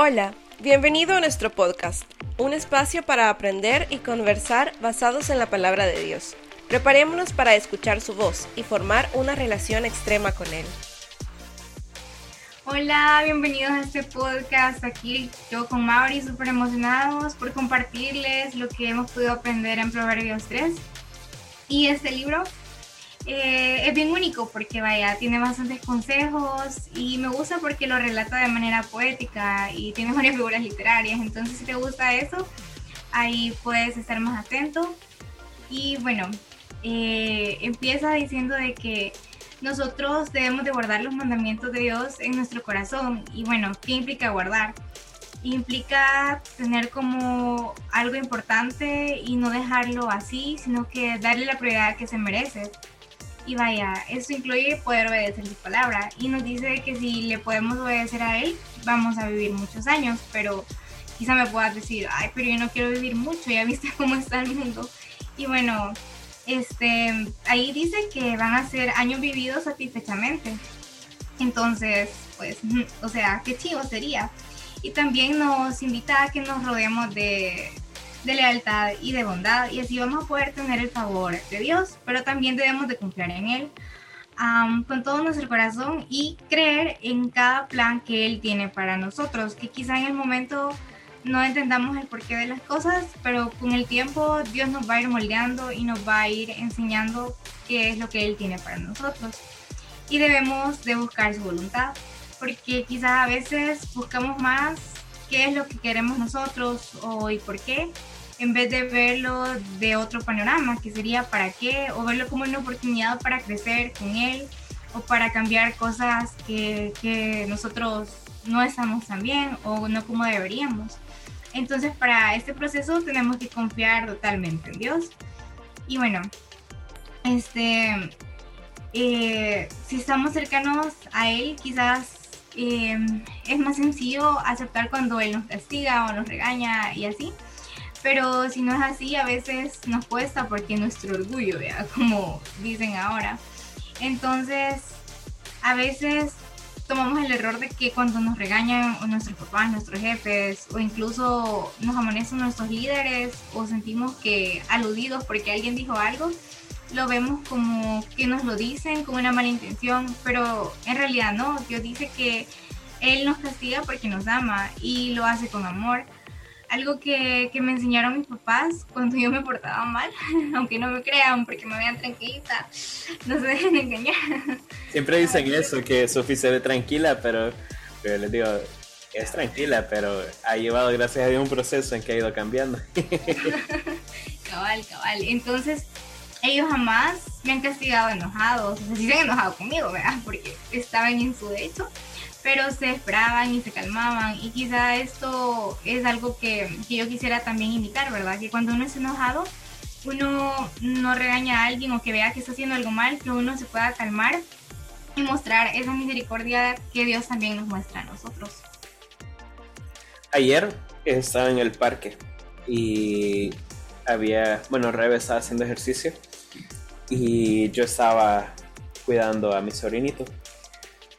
Hola, bienvenido a nuestro podcast, un espacio para aprender y conversar basados en la palabra de Dios. Preparémonos para escuchar su voz y formar una relación extrema con Él. Hola, bienvenidos a este podcast. Aquí yo con Mauri, súper emocionados por compartirles lo que hemos podido aprender en Proverbios 3. Y este libro eh, es bien único porque vaya, tiene bastantes consejos y me gusta porque lo relata de manera poética y tiene varias figuras literarias. Entonces si te gusta eso, ahí puedes estar más atento. Y bueno, eh, empieza diciendo de que nosotros debemos de guardar los mandamientos de Dios en nuestro corazón. Y bueno, ¿qué implica guardar? Implica tener como algo importante y no dejarlo así, sino que darle la prioridad que se merece. Y vaya, eso incluye poder obedecer su palabra. Y nos dice que si le podemos obedecer a Él, vamos a vivir muchos años. Pero quizá me puedas decir, ay, pero yo no quiero vivir mucho, ya viste cómo está el mundo. Y bueno, este, ahí dice que van a ser años vividos satisfechamente. Entonces, pues, o sea, qué chivo sería. Y también nos invita a que nos rodeemos de, de lealtad y de bondad y así vamos a poder tener el favor de Dios, pero también debemos de confiar en Él con todo nuestro corazón y creer en cada plan que Él tiene para nosotros, que quizá en el momento no entendamos el porqué de las cosas, pero con el tiempo Dios nos va a ir moldeando y nos va a ir enseñando qué es lo que Él tiene para nosotros. Y debemos de buscar su voluntad, porque quizás a veces buscamos más qué es lo que queremos nosotros o y por qué, en vez de verlo de otro panorama, que sería para qué, o verlo como una oportunidad para crecer con él, o para cambiar cosas que, que nosotros no estamos tan bien o no como deberíamos. Entonces, para este proceso tenemos que confiar totalmente en Dios. Y bueno, este, eh, si estamos cercanos a Él, quizás eh, es más sencillo aceptar cuando Él nos castiga o nos regaña y así. Pero si no es así, a veces nos cuesta porque nuestro orgullo, ¿vea? como dicen ahora. Entonces, a veces tomamos el error de que cuando nos regañan o nuestros papás, nuestros jefes o incluso nos amonestan nuestros líderes o sentimos que aludidos porque alguien dijo algo, lo vemos como que nos lo dicen con una mala intención, pero en realidad no, Dios dice que Él nos castiga porque nos ama y lo hace con amor algo que, que, me enseñaron mis papás cuando yo me portaba mal, aunque no me crean porque me vean tranquilita, no se dejen engañar. Siempre dicen eso, que Sophie se ve tranquila, pero, pero les digo, es tranquila, pero ha llevado, gracias a Dios, un proceso en que ha ido cambiando. cabal, cabal. Entonces, ellos jamás me han castigado enojados, o sea, sí se han enojado conmigo, ¿verdad? Porque estaban en su derecho pero se esperaban y se calmaban y quizá esto es algo que, que yo quisiera también imitar, ¿verdad? Que cuando uno es enojado, uno no regaña a alguien o que vea que está haciendo algo mal, que uno se pueda calmar y mostrar esa misericordia que Dios también nos muestra a nosotros. Ayer estaba en el parque y había, bueno, Rebe estaba haciendo ejercicio y yo estaba cuidando a mi sobrinito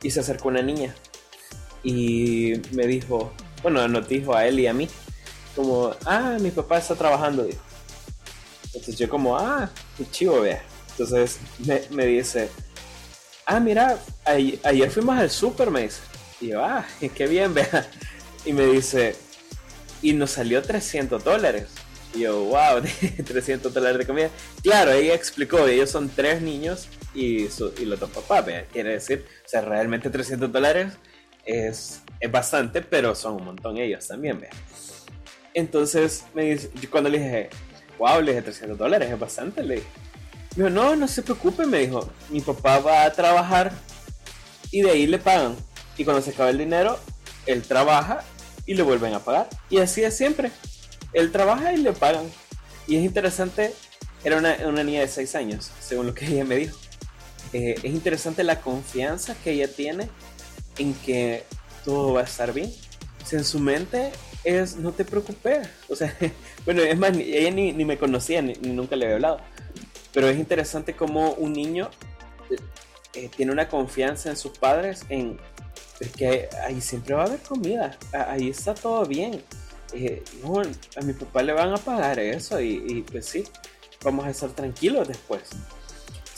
y se acercó una niña y me dijo, bueno, nos dijo a él y a mí, como, ah, mi papá está trabajando. Entonces yo como, ah, qué chivo, vea. Entonces me, dice, ah, mira, ayer, fuimos al super, me dice. Y yo, ah, qué bien, vea. Y me dice, y nos salió 300 dólares. Y yo, wow, 300 dólares de comida. Claro, ella explicó, ellos son tres niños y, su, y los dos papás, vea. Quiere decir, o sea, realmente 300 dólares es, es bastante, pero son un montón ellos también, ¿ve? Entonces, me dice, yo cuando le dije, wow, le dije 300 dólares, es bastante, le dije. Dijo, no, no se preocupe, me dijo, mi papá va a trabajar y de ahí le pagan. Y cuando se acaba el dinero, él trabaja y le vuelven a pagar. Y así es siempre. Él trabaja y le pagan. Y es interesante, era una, niña de 6 años, según lo que ella me dijo. Eh, es interesante la confianza que ella tiene en que todo va a estar bien. O en su mente es, no te preocupes. O sea, bueno, es más, ella ni, me conocía, ni, nunca le había hablado. Pero es interesante como un niño eh, tiene una confianza en sus padres, en que ahí siempre va a haber comida, ahí está todo bien. No, a mi papá le van a pagar eso y, y, pues sí, vamos a estar tranquilos después.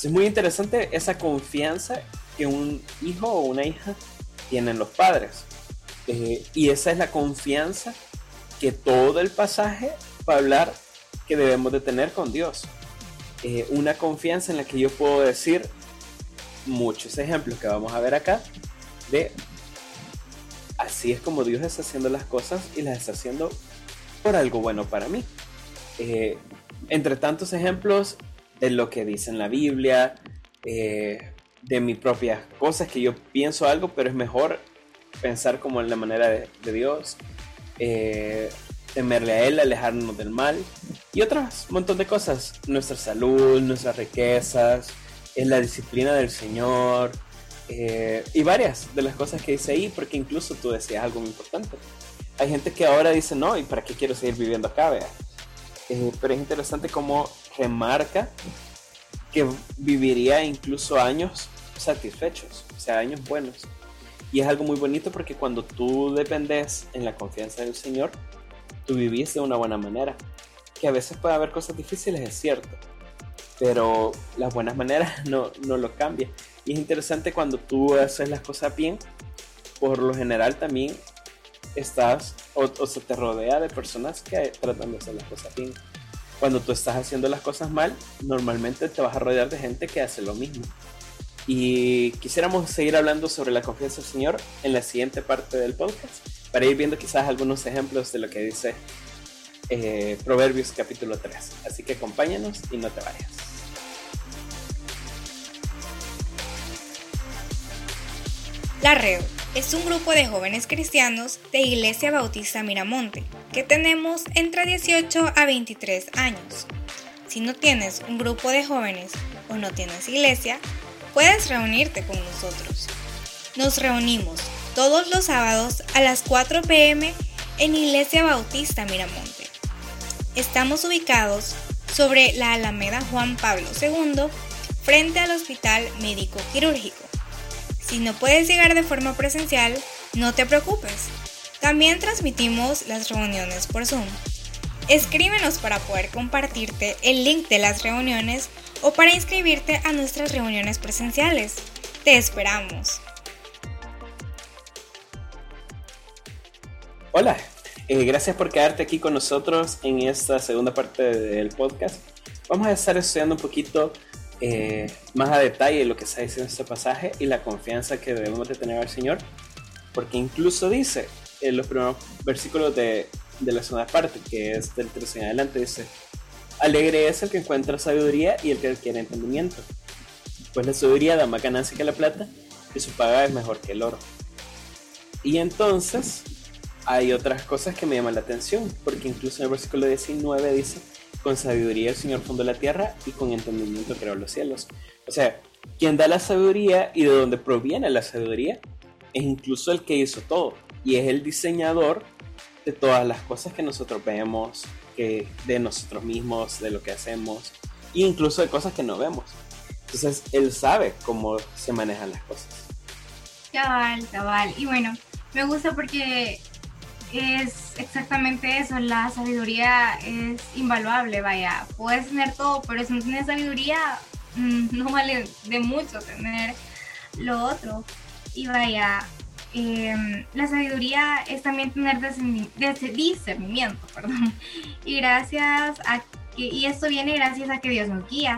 Es muy interesante esa confianza que un hijo o una hija tienen los padres. Eh, y esa es la confianza que todo el pasaje va a hablar que debemos de tener con Dios. Eh, una confianza en la que yo puedo decir muchos ejemplos que vamos a ver acá de así es como Dios está haciendo las cosas y las está haciendo por algo bueno para mí. Eh, entre tantos ejemplos de lo que dice en la Biblia, eh, de mis propias cosas que yo pienso algo, pero es mejor pensar como en la manera de, Dios, eh, temerle a Él, alejarnos del mal y otras montón de cosas. Nuestra salud, nuestras riquezas, es la disciplina del Señor, eh, y varias de las cosas que dice ahí, porque incluso tú decías algo muy importante. Hay gente que ahora dice, no, ¿y para qué quiero seguir viviendo acá? Eh, pero es interesante cómo remarca que viviría incluso años satisfechos, o sea, años buenos. Y es algo muy bonito porque cuando tú dependes en la confianza del Señor, tú vivís de una buena manera. Que a veces puede haber cosas difíciles, es cierto, pero las buenas maneras no, no lo cambian. Y es interesante cuando tú haces las cosas bien, por lo general también estás o, se te rodea de personas que tratan de hacer las cosas bien. Cuando tú estás haciendo las cosas mal, normalmente te vas a rodear de gente que hace lo mismo. Y quisiéramos seguir hablando sobre la confianza del Señor en la siguiente parte del podcast, para ir viendo quizás algunos ejemplos de lo que dice eh, Proverbios capítulo 3. Así que acompáñanos y no te vayas. La REO es un grupo de jóvenes cristianos de Iglesia Bautista Miramonte que tenemos entre 18 a 23 años. Si no tienes un grupo de jóvenes o no tienes iglesia, puedes reunirte con nosotros. Nos reunimos todos los sábados a las 4 pm en Iglesia Bautista Miramonte. Estamos ubicados sobre la Alameda Juan Pablo II, frente al Hospital Médico Quirúrgico. Si no puedes llegar de forma presencial, no te preocupes. También transmitimos las reuniones por Zoom. Escríbenos para poder compartirte el link de las reuniones o para inscribirte a nuestras reuniones presenciales. Te esperamos. Hola, eh, gracias por quedarte aquí con nosotros en esta segunda parte del podcast. Vamos a estar estudiando un poquito eh, más a detalle lo que está diciendo este pasaje y la confianza que debemos de tener al Señor, porque incluso dice en los primeros versículos de, de la segunda parte, que es del 13 en adelante, dice, alegre es el que encuentra sabiduría y el que adquiere entendimiento, pues la sabiduría da más ganancia que la plata y su paga es mejor que el oro. Y entonces hay otras cosas que me llaman la atención, porque incluso en el versículo 19 dice, con sabiduría el Señor fundó la tierra y con entendimiento creó los cielos. O sea, quien da la sabiduría y de donde proviene la sabiduría es incluso el que hizo todo y es el diseñador de todas las cosas que nosotros vemos, que de nosotros mismos, de lo que hacemos e incluso de cosas que no vemos. Entonces, él sabe cómo se manejan las cosas. Cabal, cabal. Y bueno, me gusta porque es exactamente eso, la sabiduría es invaluable, vaya, puedes tener todo, pero si no tienes sabiduría, mm, no vale de mucho tener lo otro. Y vaya, em, la sabiduría es también tener discernimiento, perdón. Y gracias a que, y esto viene gracias a que Dios nos guía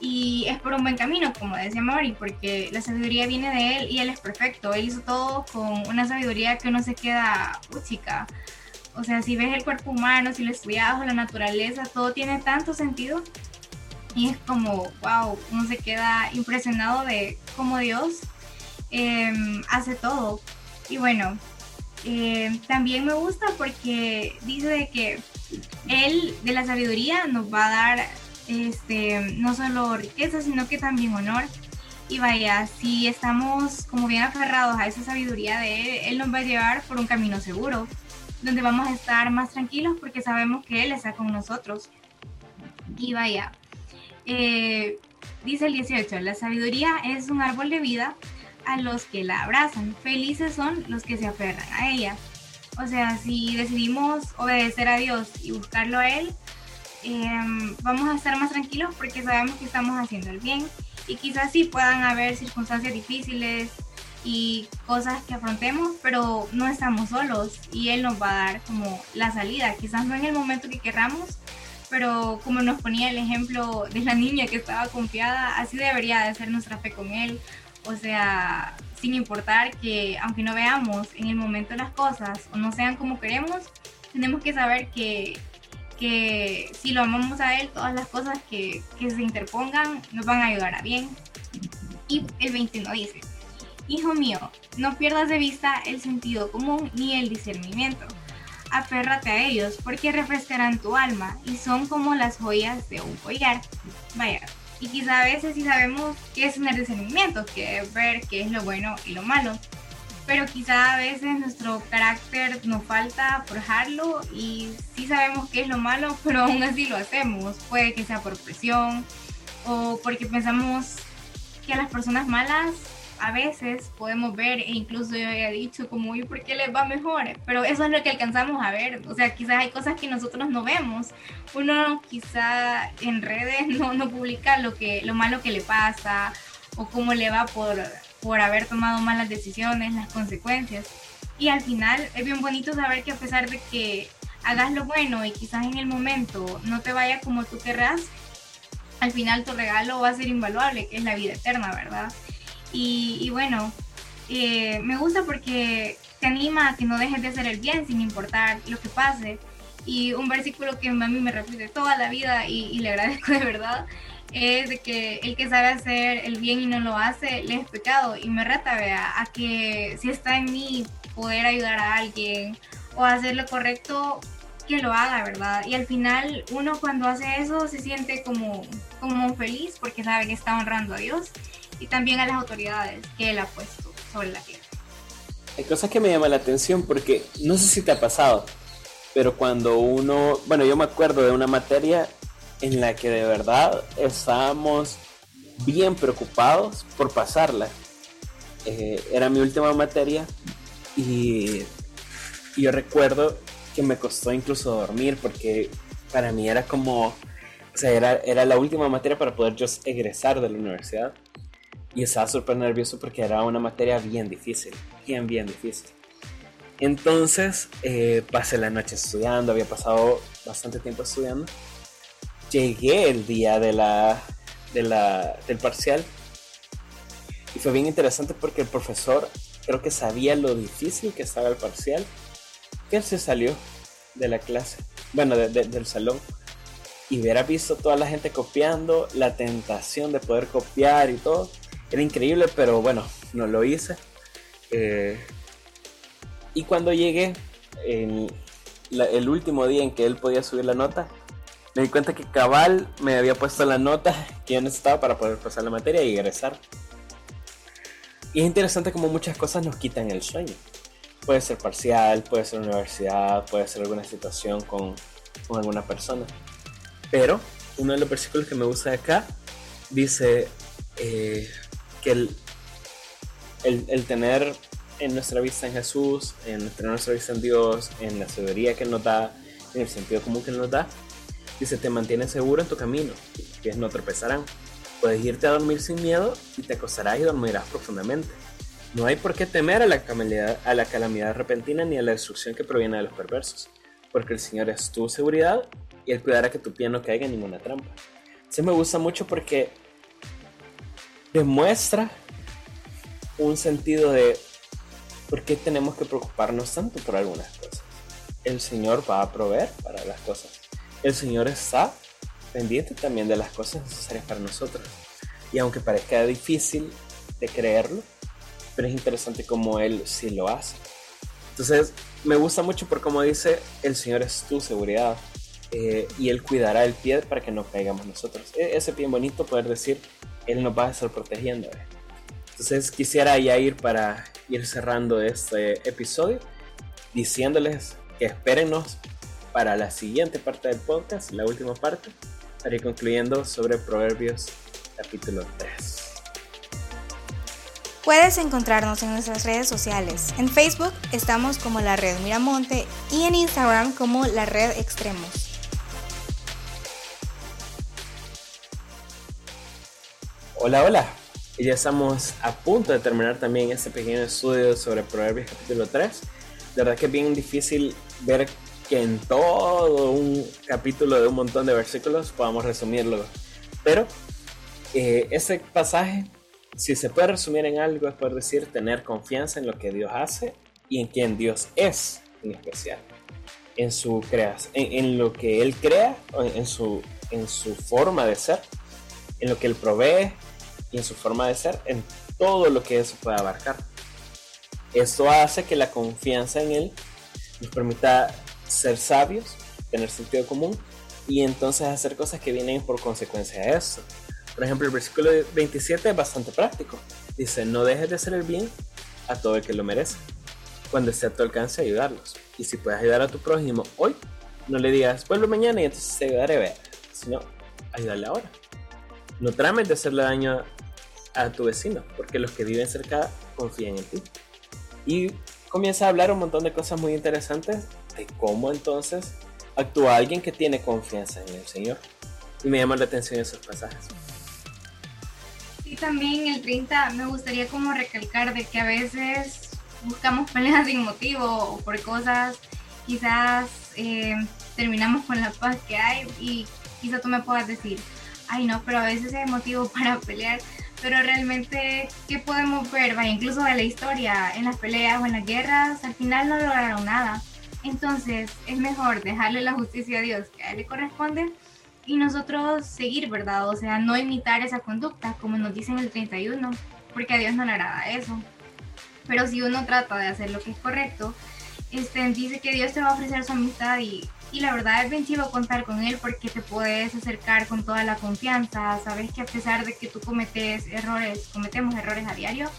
y es por un buen camino, como decía Mari, porque la sabiduría viene de él y él es perfecto. Él hizo todo con una sabiduría que no se queda chica. O sea, si ves el cuerpo humano, si lo estudias o la naturaleza, todo tiene tanto sentido. Y es como, wow, uno se queda impresionado de cómo Dios em, hace todo. Y bueno, em, también me gusta porque dice de que Él de la sabiduría nos va a dar este, no solo riqueza, sino que también honor. Y vaya, si estamos como bien aferrados a esa sabiduría de Él, Él nos va a llevar por un camino seguro, donde vamos a estar más tranquilos porque sabemos que Él está con nosotros. Y vaya, eh, dice el 18, la sabiduría es un árbol de vida a los que la abrazan, felices son los que se aferran a ella. O sea, si decidimos obedecer a Dios y buscarlo a Él, em, vamos a estar más tranquilos porque sabemos que estamos haciendo el bien. Y quizás sí puedan haber circunstancias difíciles y cosas que afrontemos, pero no estamos solos y Él nos va a dar como la salida. Quizás no en el momento que querramos, pero como nos ponía el ejemplo de la niña que estaba confiada, así debería de ser nuestra fe con Él. O sea, sin importar que aunque no veamos en el momento las cosas o no sean como queremos, tenemos que saber que, que si lo amamos a Él, todas las cosas que, que se interpongan nos van a ayudar a bien. Y el 21 dice, Hijo mío, no pierdas de vista el sentido común ni el discernimiento. Aférrate a ellos porque refrescarán tu alma y son como las joyas de un collar. Vaya, y quizá a veces sí sabemos qué es tener discernimiento, que es ver qué es lo bueno y lo malo. Pero quizá a veces nuestro carácter nos falta forjarlo y sí sabemos qué es lo malo, pero aún así lo hacemos. Puede que sea por presión o porque pensamos que a las personas malas a veces podemos ver, e incluso yo había dicho como, ¿y por qué les va mejor? Pero eso es lo que alcanzamos a ver, o sea, quizás hay cosas que nosotros no vemos. Uno quizá en redes no, no publica lo, que, lo malo que le pasa o cómo le va por, por haber tomado malas decisiones, las consecuencias. Y al final es bien bonito saber que a pesar de que hagas lo bueno y quizás en el momento no te vaya como tú querrás, al final tu regalo va a ser invaluable, que es la vida eterna, ¿verdad? Y, bueno, eh, me gusta porque te anima a que no dejes de hacer el bien sin importar lo que pase. Y un versículo que a mí me repite toda la vida y, le agradezco de verdad es de que el que sabe hacer el bien y no lo hace, le es pecado. Y me reta, vea, a que si está en mí poder ayudar a alguien o hacer lo correcto, que lo haga, ¿verdad? Y al final uno cuando hace eso se siente como, como feliz porque sabe que está honrando a Dios y también a las autoridades que él ha puesto sobre la tierra. Hay cosas que me llaman la atención porque no sé si te ha pasado, pero cuando uno, bueno, yo me acuerdo de una materia en la que de verdad estábamos bien preocupados por pasarla. Eh, era mi última materia y, yo recuerdo que me costó incluso dormir porque para mí era como, o sea, era, era la última materia para poder yo egresar de la universidad y estaba súper nervioso porque era una materia bien difícil, bien, bien difícil. Entonces eh, pasé la noche estudiando, había pasado bastante tiempo estudiando. Llegué el día de la, de la, del parcial y fue bien interesante porque el profesor creo que sabía lo difícil que estaba el parcial, que él se salió de la clase, bueno, del salón y hubiera visto toda la gente copiando, la tentación de poder copiar y todo era increíble, pero bueno, no lo hice. Eh, y cuando llegué, el último día en que él podía subir la nota, me di cuenta que Cabal me había puesto la nota que yo necesitaba para poder pasar la materia y egresar. Y es interesante como muchas cosas nos quitan el sueño. Puede ser parcial, puede ser universidad, puede ser alguna situación con, con alguna persona. Pero uno de los versículos que me gusta de acá dice, eh, que el, el, tener en nuestra vista en Jesús, en tener nuestra vista en Dios, en la sabiduría que Él nos da, en el sentido común que Él nos da, dice, te mantiene seguro en tu camino, que no tropezarán. Puedes irte a dormir sin miedo y te acostarás y dormirás profundamente. No hay por qué temer a la, calamidad, a la calamidad repentina ni a la destrucción que proviene de los perversos, porque el Señor es tu seguridad y Él cuidará que tu pie no caiga en ninguna trampa. Se me gusta mucho porque demuestra un sentido de por qué tenemos que preocuparnos tanto por algunas cosas. El Señor va a proveer para las cosas. El Señor está pendiente también de las cosas necesarias para nosotros. Y aunque parezca difícil de creerlo, pero es interesante como Él sí lo hace. Entonces, me gusta mucho por como dice, el Señor es tu seguridad. Eh, y Él cuidará el pie para que no caigamos nosotros. E, ese pie bonito poder decir, él nos va a estar protegiendo. ¿eh? Entonces quisiera ya ir para ir cerrando este episodio diciéndoles que espérenos para la siguiente parte del podcast, la última parte, ir concluyendo sobre Proverbios capítulo 3. Puedes encontrarnos en nuestras redes sociales. En Facebook estamos como la Red Miramonte y en Instagram como la Red Extremos. Hola, hola. Y ya estamos a punto de terminar también este pequeño estudio sobre Proverbios capítulo 3. De verdad que es bien difícil ver que en todo un capítulo de un montón de versículos podamos resumirlo. Pero eh, ese pasaje si se puede resumir en algo, es poder decir tener confianza en lo que Dios hace y en quien Dios es en especial. En su creación, en, lo que Él crea, en su, en su forma de ser, en lo que Él provee y en su forma de ser, en todo lo que eso puede abarcar. Esto hace que la confianza en Él nos permita ser sabios, tener sentido común y entonces hacer cosas que vienen por consecuencia de eso. Por ejemplo, el versículo 27 es bastante práctico. Dice, no dejes de hacer el bien a todo el que lo merece. Cuando esté a tu alcance, ayudarlos. Y si puedes ayudar a tu prójimo hoy, no le digas, vuelvo mañana y entonces te ayudaré, sino ayudarle ahora. No trames de hacerle daño a tu vecino, porque los que viven cerca confían en ti. Y comienza a hablar un montón de cosas muy interesantes de cómo entonces actúa alguien que tiene confianza en el Señor. Y me llama la atención esos pasajes. Y también el 30 me gustaría como recalcar de que a veces buscamos peleas sin motivo o por cosas, quizás eh, terminamos con la paz que hay y quizá tú me puedas decir, ay no, pero a veces hay motivo para pelear, pero realmente, ¿qué podemos ver? Vaya, incluso de la historia, en las peleas o en las guerras, al final no lograron nada. Entonces, es mejor dejarle la justicia a Dios que a él le corresponde y nosotros seguir, ¿verdad? O sea, no imitar esa conducta, como nos dicen el 31, porque a Dios no le agrada eso. Pero si uno trata de hacer lo que es correcto, este, dice que Dios te va a ofrecer su amistad y, y la verdad es bien contar con Él porque te puedes acercar con toda la confianza, sabes que a pesar de que tú cometes errores, cometemos errores a diario,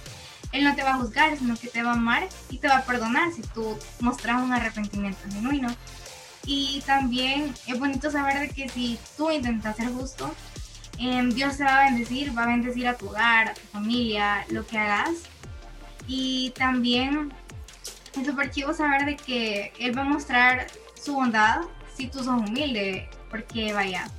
Él no te va a juzgar, sino que te va a amar y te va a perdonar si tú mostras un arrepentimiento genuino. Y también es bonito saber de que si tú intentas ser justo, em, Dios te va a bendecir, va a bendecir a tu hogar, a tu familia, lo que hagas. Y también es súper chivo saber de que Él va a mostrar su bondad si tú sos humilde, porque vaya,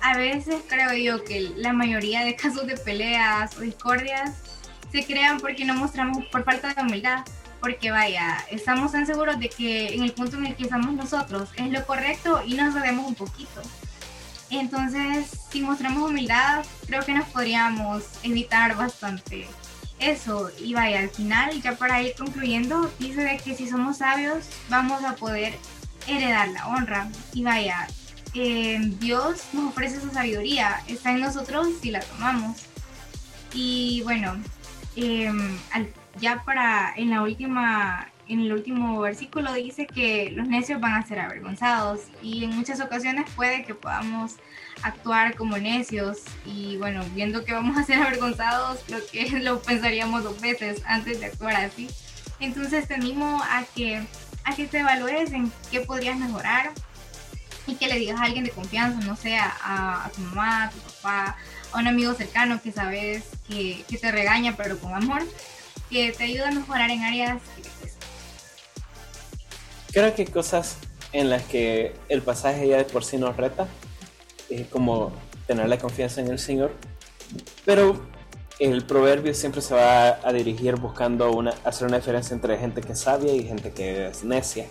a veces creo yo que la mayoría de casos de peleas o discordias se crean porque no mostramos por falta de humildad porque vaya, estamos tan seguros de que en el punto en el que estamos nosotros es lo correcto y nos sabemos un poquito. Entonces, si mostramos humildad, creo que nos podríamos evitar bastante eso. Y vaya, al final, ya para ir concluyendo, dice de que si somos sabios, vamos a poder heredar la honra. Y vaya, eh, Dios nos ofrece su sabiduría, está en nosotros si la tomamos. Y bueno, eh, ya para en la última en el último versículo dice que los necios van a ser avergonzados y en muchas ocasiones puede que podamos actuar como necios y bueno, viendo que vamos a ser avergonzados, lo que lo pensaríamos dos veces antes de actuar así. Entonces te animo a que a que te evalúes en qué podrías mejorar y que le digas a alguien de confianza, no sé, a, tu mamá, a tu papá, a un amigo cercano que sabes que, que te regaña pero con amor que te ayuda a mejorar en áreas Creo que cosas en las que el pasaje ya de por sí nos reta, es como tener la confianza en el Señor, pero el proverbio siempre se va a dirigir buscando una, hacer una diferencia entre gente que es sabia y gente que es necia.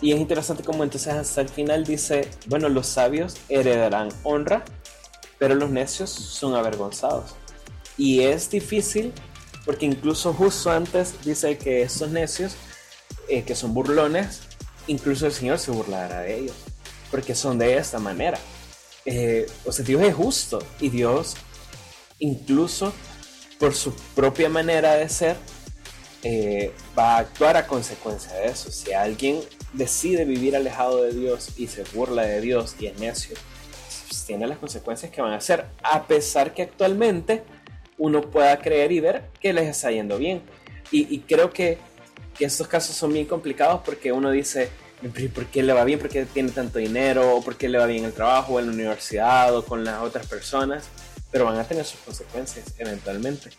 Y es interesante como entonces hasta el final dice, bueno, los sabios heredarán honra, pero los necios son avergonzados. Y es difícil porque incluso justo antes dice que esos necios, eh, que son burlones, incluso el Señor se burlará de ellos, porque son de esta manera. Eh, o sea, Dios es justo y Dios, incluso por su propia manera de ser, eh, va a actuar a consecuencia de eso. Si alguien decide vivir alejado de Dios y se burla de Dios y es necio, pues tiene las consecuencias que van a hacer, a pesar que actualmente uno pueda creer y ver que les está yendo bien. Y, creo que, estos casos son bien complicados porque uno dice, ¿por qué le va bien? ¿Por qué tiene tanto dinero? ¿O por qué le va bien el trabajo o en la universidad o con las otras personas? Pero van a tener sus consecuencias eventualmente.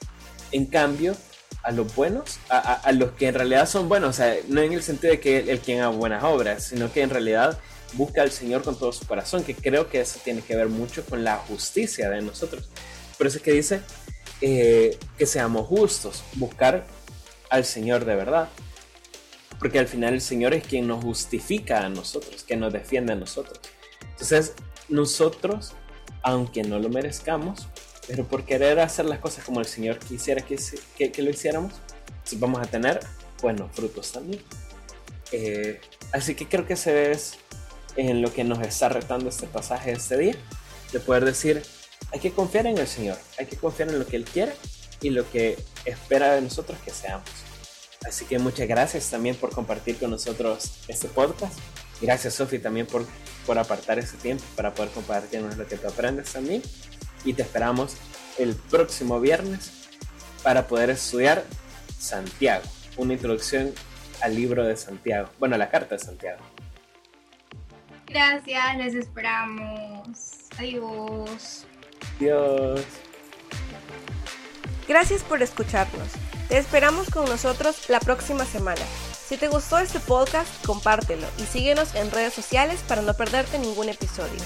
En cambio, a los buenos, a, los que en realidad son buenos, o sea, no en el sentido de que el, quien haga buenas obras, sino que en realidad busca al Señor con todo su corazón, que creo que eso tiene que ver mucho con la justicia de nosotros. Por eso es que dice eh, que seamos justos, buscar al Señor de verdad. Porque al final el Señor es quien nos justifica a nosotros, que nos defiende a nosotros. Entonces, nosotros, aunque no lo merezcamos, pero por querer hacer las cosas como el Señor quisiera que, que, lo hiciéramos, pues vamos a tener buenos frutos también. Eh, así que creo que ese es en lo que nos está retando este pasaje este día, de poder decir, hay que confiar en el Señor, hay que confiar en lo que Él quiere y lo que espera de nosotros que seamos. Así que muchas gracias también por compartir con nosotros este podcast. Gracias Sofi también por, por apartar ese tiempo para poder compartirnos lo que tú aprendes también y te esperamos el próximo viernes para poder estudiar Santiago, una introducción al libro de Santiago, bueno, a la carta de Santiago. Gracias, les esperamos. Adiós. Adiós. Gracias por escucharnos. Te esperamos con nosotros la próxima semana. Si te gustó este podcast, compártelo y síguenos en redes sociales para no perderte ningún episodio.